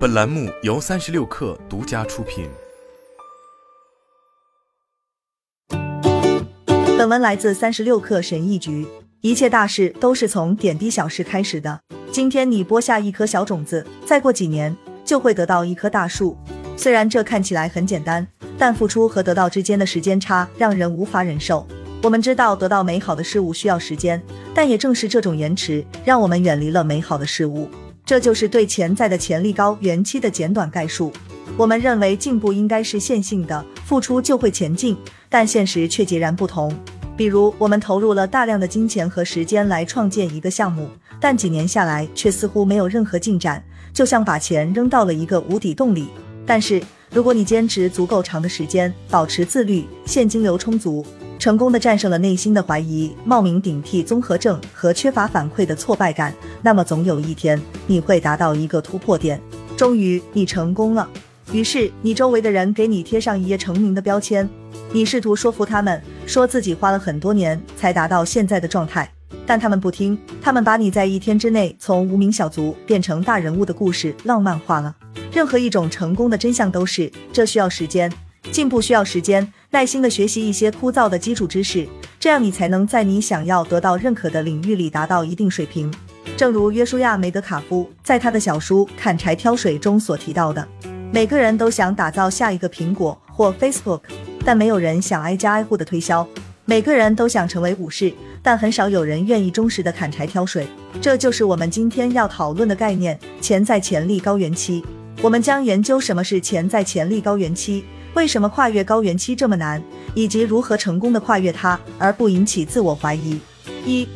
本栏目由三十六氪独家出品。本文来自三十六氪神译局。一切大事都是从点滴小事开始的。今天你播下一颗小种子，再过几年就会得到一棵大树。虽然这看起来很简单，但付出和得到之间的时间差让人无法忍受。我们知道得到美好的事物需要时间，但也正是这种延迟，让我们远离了美好的事物。这就是对潜在的潜力高原期的简短概述。我们认为进步应该是线性的，付出就会前进，但现实却截然不同。比如，我们投入了大量的金钱和时间来创建一个项目，但几年下来却似乎没有任何进展，就像把钱扔到了一个无底洞里。但是，如果你坚持足够长的时间，保持自律，现金流充足，成功的战胜了内心的怀疑、冒名顶替综合症和缺乏反馈的挫败感，那么总有一天你会达到一个突破点，终于你成功了。于是，你周围的人给你贴上一夜成名的标签。你试图说服他们，说自己花了很多年才达到现在的状态，但他们不听。他们把你在一天之内从无名小卒变成大人物的故事浪漫化了。任何一种成功的真相都是，这需要时间，进步需要时间，耐心的学习一些枯燥的基础知识，这样你才能在你想要得到认可的领域里达到一定水平。正如约书亚·梅德卡夫在他的小书《砍柴挑水》中所提到的，每个人都想打造下一个苹果或 Facebook。但没有人想挨家挨户的推销，每个人都想成为武士，但很少有人愿意忠实的砍柴挑水。这就是我们今天要讨论的概念——潜在潜力高原期。我们将研究什么是潜在潜力高原期，为什么跨越高原期这么难，以及如何成功的跨越它而不引起自我怀疑。一、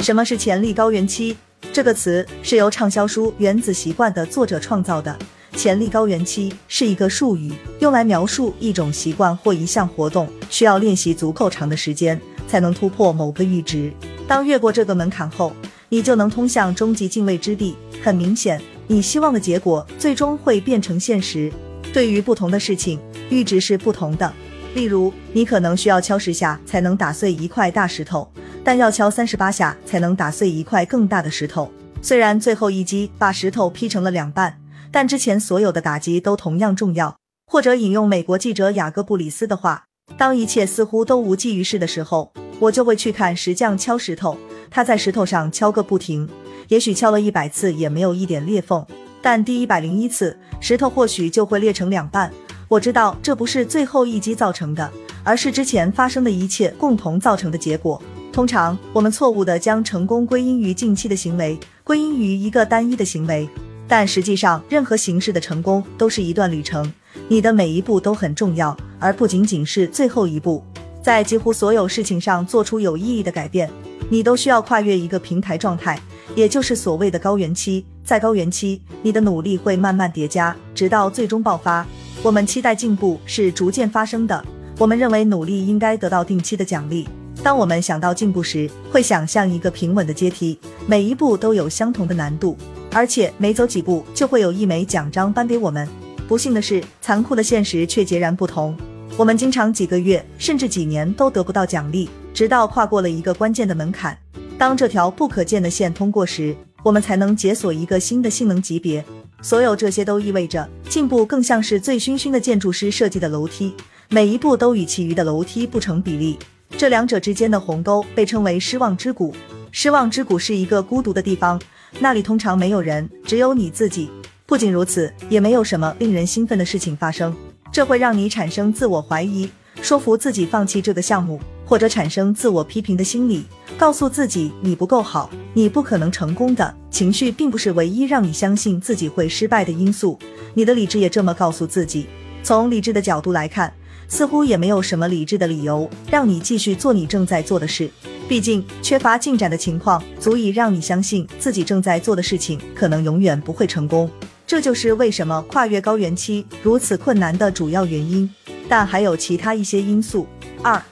什么是潜力高原期？这个词是由畅销书《原子习惯》的作者创造的。潜力高原期是一个术语，用来描述一种习惯或一项活动需要练习足够长的时间才能突破某个阈值。当越过这个门槛后，你就能通向终极敬畏之地。很明显，你希望的结果最终会变成现实。对于不同的事情，阈值是不同的。例如，你可能需要敲十下才能打碎一块大石头，但要敲三十八下才能打碎一块更大的石头。虽然最后一击把石头劈成了两半。但之前所有的打击都同样重要。或者引用美国记者雅各布里斯的话：“当一切似乎都无济于事的时候，我就会去看石匠敲石头。他在石头上敲个不停，也许敲了一百次也没有一点裂缝，但第一百零一次，石头或许就会裂成两半。我知道这不是最后一击造成的，而是之前发生的一切共同造成的结果。通常我们错误地将成功归因于近期的行为，归因于一个单一的行为。”但实际上，任何形式的成功都是一段旅程，你的每一步都很重要，而不仅仅是最后一步。在几乎所有事情上做出有意义的改变，你都需要跨越一个平台状态，也就是所谓的高原期。在高原期，你的努力会慢慢叠加，直到最终爆发。我们期待进步是逐渐发生的，我们认为努力应该得到定期的奖励。当我们想到进步时，会想象一个平稳的阶梯，每一步都有相同的难度。而且每走几步就会有一枚奖章颁给我们。不幸的是，残酷的现实却截然不同。我们经常几个月甚至几年都得不到奖励，直到跨过了一个关键的门槛。当这条不可见的线通过时，我们才能解锁一个新的性能级别。所有这些都意味着，进步更像是醉醺醺的建筑师设计的楼梯，每一步都与其余的楼梯不成比例。这两者之间的鸿沟被称为失望之谷。失望之谷是一个孤独的地方。那里通常没有人，只有你自己。不仅如此，也没有什么令人兴奋的事情发生，这会让你产生自我怀疑，说服自己放弃这个项目，或者产生自我批评的心理，告诉自己你不够好，你不可能成功的。情绪并不是唯一让你相信自己会失败的因素，你的理智也这么告诉自己。从理智的角度来看，似乎也没有什么理智的理由让你继续做你正在做的事。毕竟，缺乏进展的情况足以让你相信自己正在做的事情可能永远不会成功。这就是为什么跨越高原期如此困难的主要原因。但还有其他一些因素。二，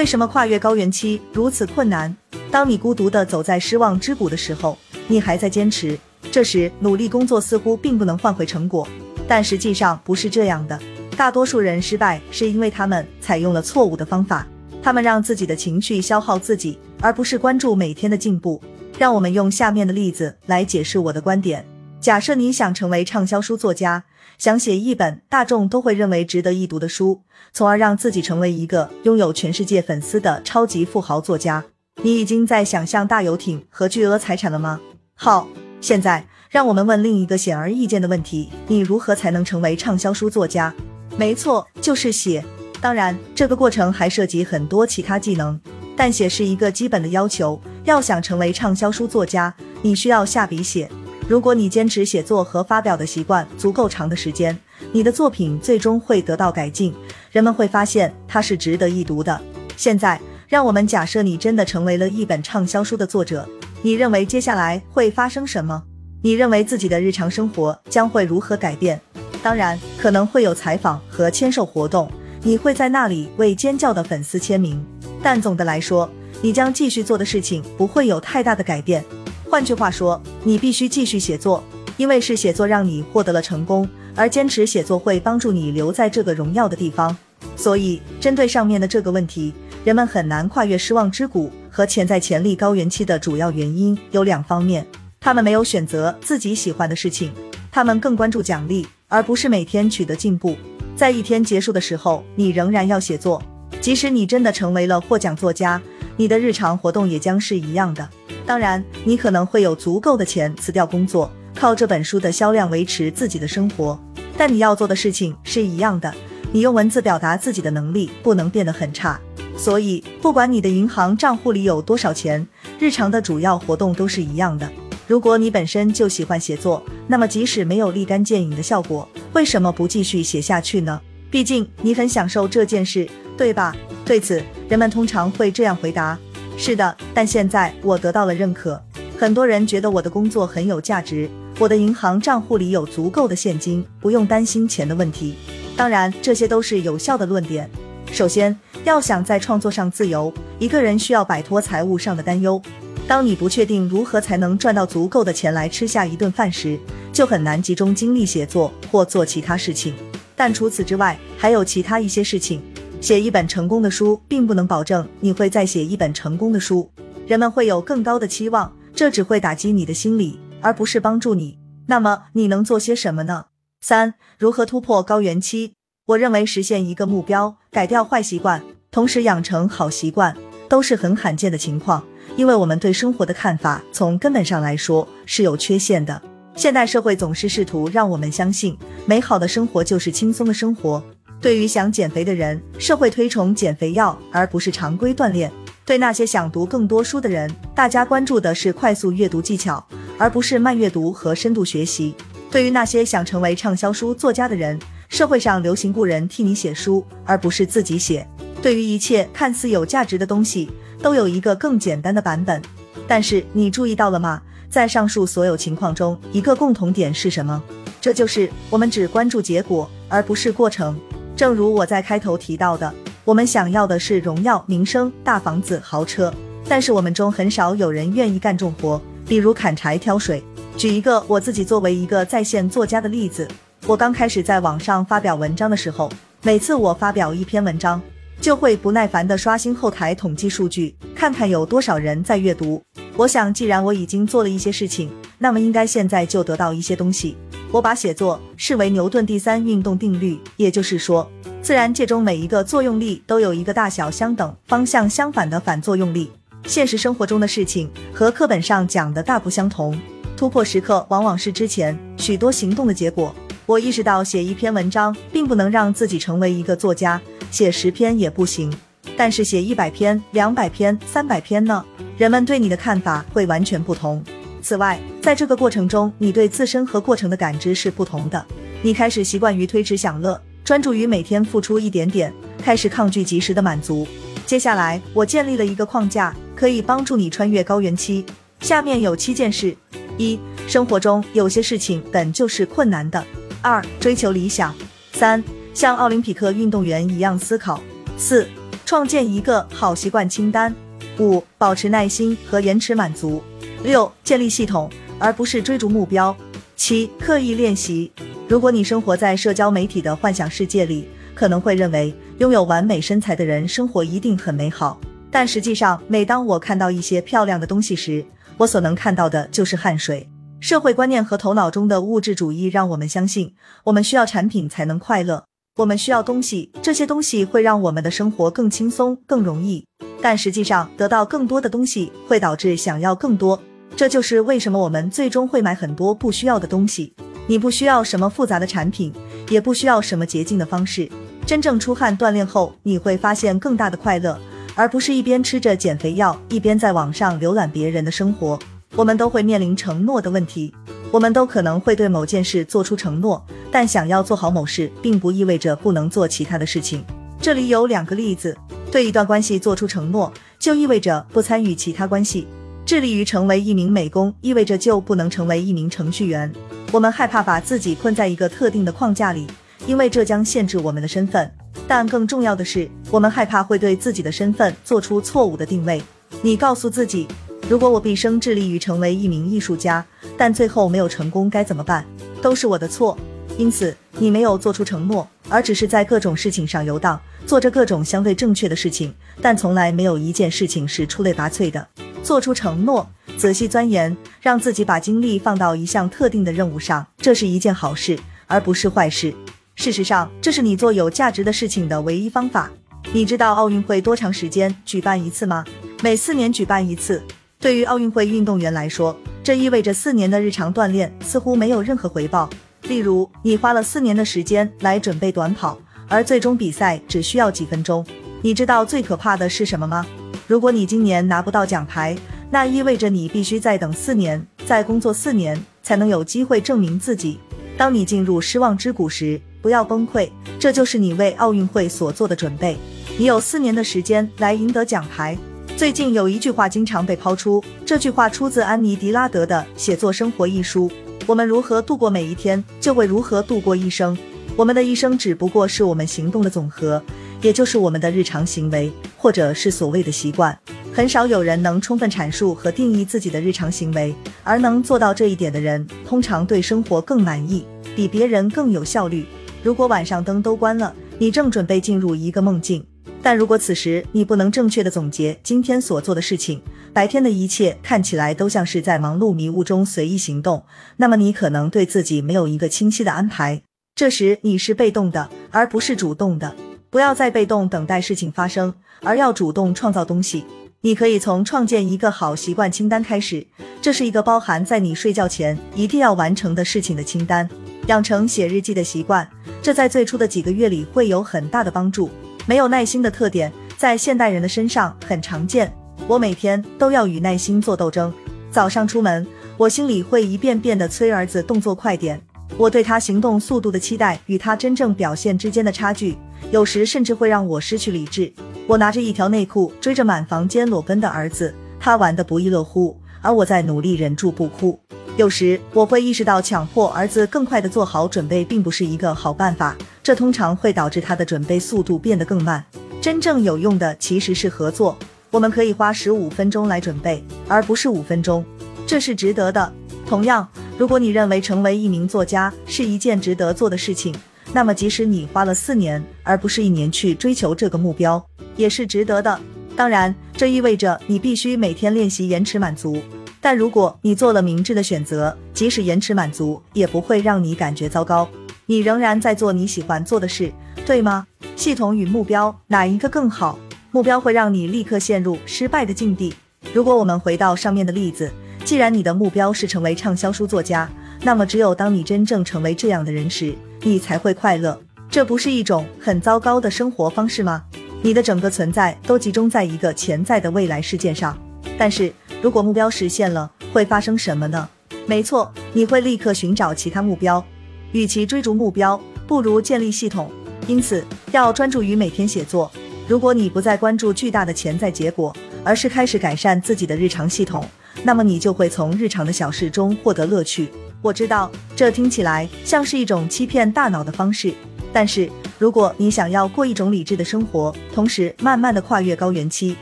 为什么跨越高原期如此困难？当你孤独地走在失望之谷的时候，你还在坚持，这时努力工作似乎并不能换回成果。但实际上不是这样的。大多数人失败是因为他们采用了错误的方法。他们让自己的情绪消耗自己，而不是关注每天的进步。让我们用下面的例子来解释我的观点。假设你想成为畅销书作家，想写一本大众都会认为值得一读的书，从而让自己成为一个拥有全世界粉丝的超级富豪作家，你已经在想象大游艇和巨额财产了吗？好，现在让我们问另一个显而易见的问题：你如何才能成为畅销书作家？没错，就是写。当然，这个过程还涉及很多其他技能，但写是一个基本的要求。要想成为畅销书作家，你需要下笔写。如果你坚持写作和发表的习惯足够长的时间，你的作品最终会得到改进，人们会发现它是值得一读的。现在，让我们假设你真的成为了一本畅销书的作者，你认为接下来会发生什么？你认为自己的日常生活将会如何改变？当然，可能会有采访和签售活动，你会在那里为尖叫的粉丝签名。但总的来说，你将继续做的事情不会有太大的改变。换句话说，你必须继续写作，因为是写作让你获得了成功，而坚持写作会帮助你留在这个荣耀的地方。所以，针对上面的这个问题，人们很难跨越失望之谷和潜在潜力高原期的主要原因有两方面：他们没有选择自己喜欢的事情，他们更关注奖励，而不是每天取得进步。在一天结束的时候，你仍然要写作，即使你真的成为了获奖作家，你的日常活动也将是一样的。当然，你可能会有足够的钱辞掉工作，靠这本书的销量维持自己的生活。但你要做的事情是一样的，你用文字表达自己的能力不能变得很差。所以，不管你的银行账户里有多少钱，日常的主要活动都是一样的。如果你本身就喜欢写作，那么即使没有立竿见影的效果，为什么不继续写下去呢？毕竟你很享受这件事，对吧？对此，人们通常会这样回答。是的，但现在我得到了认可，很多人觉得我的工作很有价值，我的银行账户里有足够的现金，不用担心钱的问题。当然，这些都是有效的论点。首先，要想在创作上自由，一个人需要摆脱财务上的担忧。当你不确定如何才能赚到足够的钱来吃下一顿饭时，就很难集中精力写作或做其他事情。但除此之外，还有其他一些事情。写一本成功的书，并不能保证你会再写一本成功的书。人们会有更高的期望，这只会打击你的心理，而不是帮助你。那么你能做些什么呢？三、如何突破高原期？我认为实现一个目标，改掉坏习惯，同时养成好习惯，都是很罕见的情况。因为我们对生活的看法，从根本上来说是有缺陷的。现代社会总是试图让我们相信，美好的生活就是轻松的生活。对于想减肥的人，社会推崇减肥药而不是常规锻炼；对那些想读更多书的人，大家关注的是快速阅读技巧，而不是慢阅读和深度学习；对于那些想成为畅销书作家的人，社会上流行雇人替你写书，而不是自己写。对于一切看似有价值的东西，都有一个更简单的版本。但是你注意到了吗？在上述所有情况中，一个共同点是什么？这就是我们只关注结果，而不是过程。正如我在开头提到的，我们想要的是荣耀、名声、大房子、豪车，但是我们中很少有人愿意干重活，比如砍柴、挑水。举一个我自己作为一个在线作家的例子，我刚开始在网上发表文章的时候，每次我发表一篇文章，就会不耐烦地刷新后台统计数据，看看有多少人在阅读。我想，既然我已经做了一些事情，那么应该现在就得到一些东西。我把写作视为牛顿第三运动定律，也就是说，自然界中每一个作用力都有一个大小相等、方向相反的反作用力。现实生活中的事情和课本上讲的大不相同。突破时刻往往是之前许多行动的结果。我意识到写一篇文章并不能让自己成为一个作家，写十篇也不行。但是写一百篇、两百篇、三百篇呢？人们对你的看法会完全不同。此外，在这个过程中，你对自身和过程的感知是不同的。你开始习惯于推迟享乐，专注于每天付出一点点，开始抗拒及时的满足。接下来，我建立了一个框架，可以帮助你穿越高原期。下面有七件事：一、生活中有些事情本就是困难的；二、追求理想；三、像奥林匹克运动员一样思考；四、创建一个好习惯清单；五、保持耐心和延迟满足。六、建立系统，而不是追逐目标。七、刻意练习。如果你生活在社交媒体的幻想世界里，可能会认为拥有完美身材的人生活一定很美好。但实际上，每当我看到一些漂亮的东西时，我所能看到的就是汗水。社会观念和头脑中的物质主义让我们相信，我们需要产品才能快乐，我们需要东西，这些东西会让我们的生活更轻松、更容易。但实际上，得到更多的东西会导致想要更多，这就是为什么我们最终会买很多不需要的东西。你不需要什么复杂的产品，也不需要什么捷径的方式。真正出汗锻炼后，你会发现更大的快乐，而不是一边吃着减肥药，一边在网上浏览别人的生活。我们都会面临承诺的问题，我们都可能会对某件事做出承诺，但想要做好某事，并不意味着不能做其他的事情。这里有两个例子：对一段关系做出承诺，就意味着不参与其他关系；致力于成为一名美工，意味着就不能成为一名程序员。我们害怕把自己困在一个特定的框架里，因为这将限制我们的身份。但更重要的是，我们害怕会对自己的身份做出错误的定位。你告诉自己。如果我毕生致力于成为一名艺术家，但最后没有成功，该怎么办？都是我的错。因此，你没有做出承诺，而只是在各种事情上游荡，做着各种相对正确的事情，但从来没有一件事情是出类拔萃的。做出承诺，仔细钻研，让自己把精力放到一项特定的任务上，这是一件好事，而不是坏事。事实上，这是你做有价值的事情的唯一方法。你知道奥运会多长时间举办一次吗？每四年举办一次。对于奥运会运动员来说，这意味着四年的日常锻炼似乎没有任何回报。例如，你花了四年的时间来准备短跑，而最终比赛只需要几分钟。你知道最可怕的是什么吗？如果你今年拿不到奖牌，那意味着你必须再等四年，再工作四年，才能有机会证明自己。当你进入失望之谷时，不要崩溃，这就是你为奥运会所做的准备。你有四年的时间来赢得奖牌。最近有一句话经常被抛出，这句话出自安妮·狄拉德的《写作生活》一书。我们如何度过每一天，就会如何度过一生。我们的一生只不过是我们行动的总和，也就是我们的日常行为，或者是所谓的习惯。很少有人能充分阐述和定义自己的日常行为，而能做到这一点的人，通常对生活更满意，比别人更有效率。如果晚上灯都关了，你正准备进入一个梦境。但如果此时你不能正确的总结今天所做的事情，白天的一切看起来都像是在忙碌迷雾中随意行动，那么你可能对自己没有一个清晰的安排。这时你是被动的，而不是主动的。不要再被动等待事情发生，而要主动创造东西。你可以从创建一个好习惯清单开始，这是一个包含在你睡觉前一定要完成的事情的清单。养成写日记的习惯，这在最初的几个月里会有很大的帮助。没有耐心的特点在现代人的身上很常见。我每天都要与耐心做斗争。早上出门，我心里会一遍遍的催儿子动作快点。我对他行动速度的期待与他真正表现之间的差距，有时甚至会让我失去理智。我拿着一条内裤追着满房间裸奔的儿子，他玩得不亦乐乎，而我在努力忍住不哭。有时我会意识到，强迫儿子更快的做好准备，并不是一个好办法。这通常会导致他的准备速度变得更慢。真正有用的其实是合作。我们可以花十五分钟来准备，而不是五分钟，这是值得的。同样，如果你认为成为一名作家是一件值得做的事情，那么即使你花了四年而不是一年去追求这个目标，也是值得的。当然，这意味着你必须每天练习延迟满足。但如果你做了明智的选择，即使延迟满足，也不会让你感觉糟糕。你仍然在做你喜欢做的事，对吗？系统与目标哪一个更好？目标会让你立刻陷入失败的境地。如果我们回到上面的例子，既然你的目标是成为畅销书作家，那么只有当你真正成为这样的人时，你才会快乐。这不是一种很糟糕的生活方式吗？你的整个存在都集中在一个潜在的未来事件上，但是。如果目标实现了，会发生什么呢？没错，你会立刻寻找其他目标。与其追逐目标，不如建立系统。因此，要专注于每天写作。如果你不再关注巨大的潜在结果，而是开始改善自己的日常系统，那么你就会从日常的小事中获得乐趣。我知道这听起来像是一种欺骗大脑的方式，但是如果你想要过一种理智的生活，同时慢慢的跨越高原期，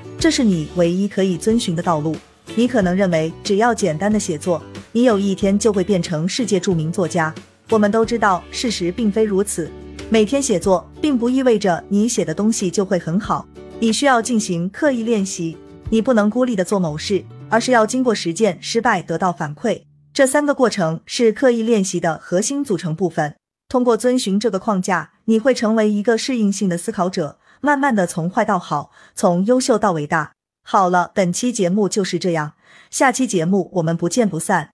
这是你唯一可以遵循的道路。你可能认为，只要简单的写作，你有一天就会变成世界著名作家。我们都知道，事实并非如此。每天写作，并不意味着你写的东西就会很好。你需要进行刻意练习。你不能孤立的做某事，而是要经过实践、失败得到反馈。这三个过程是刻意练习的核心组成部分。通过遵循这个框架，你会成为一个适应性的思考者，慢慢的从坏到好，从优秀到伟大。好了，本期节目就是这样，下期节目我们不见不散。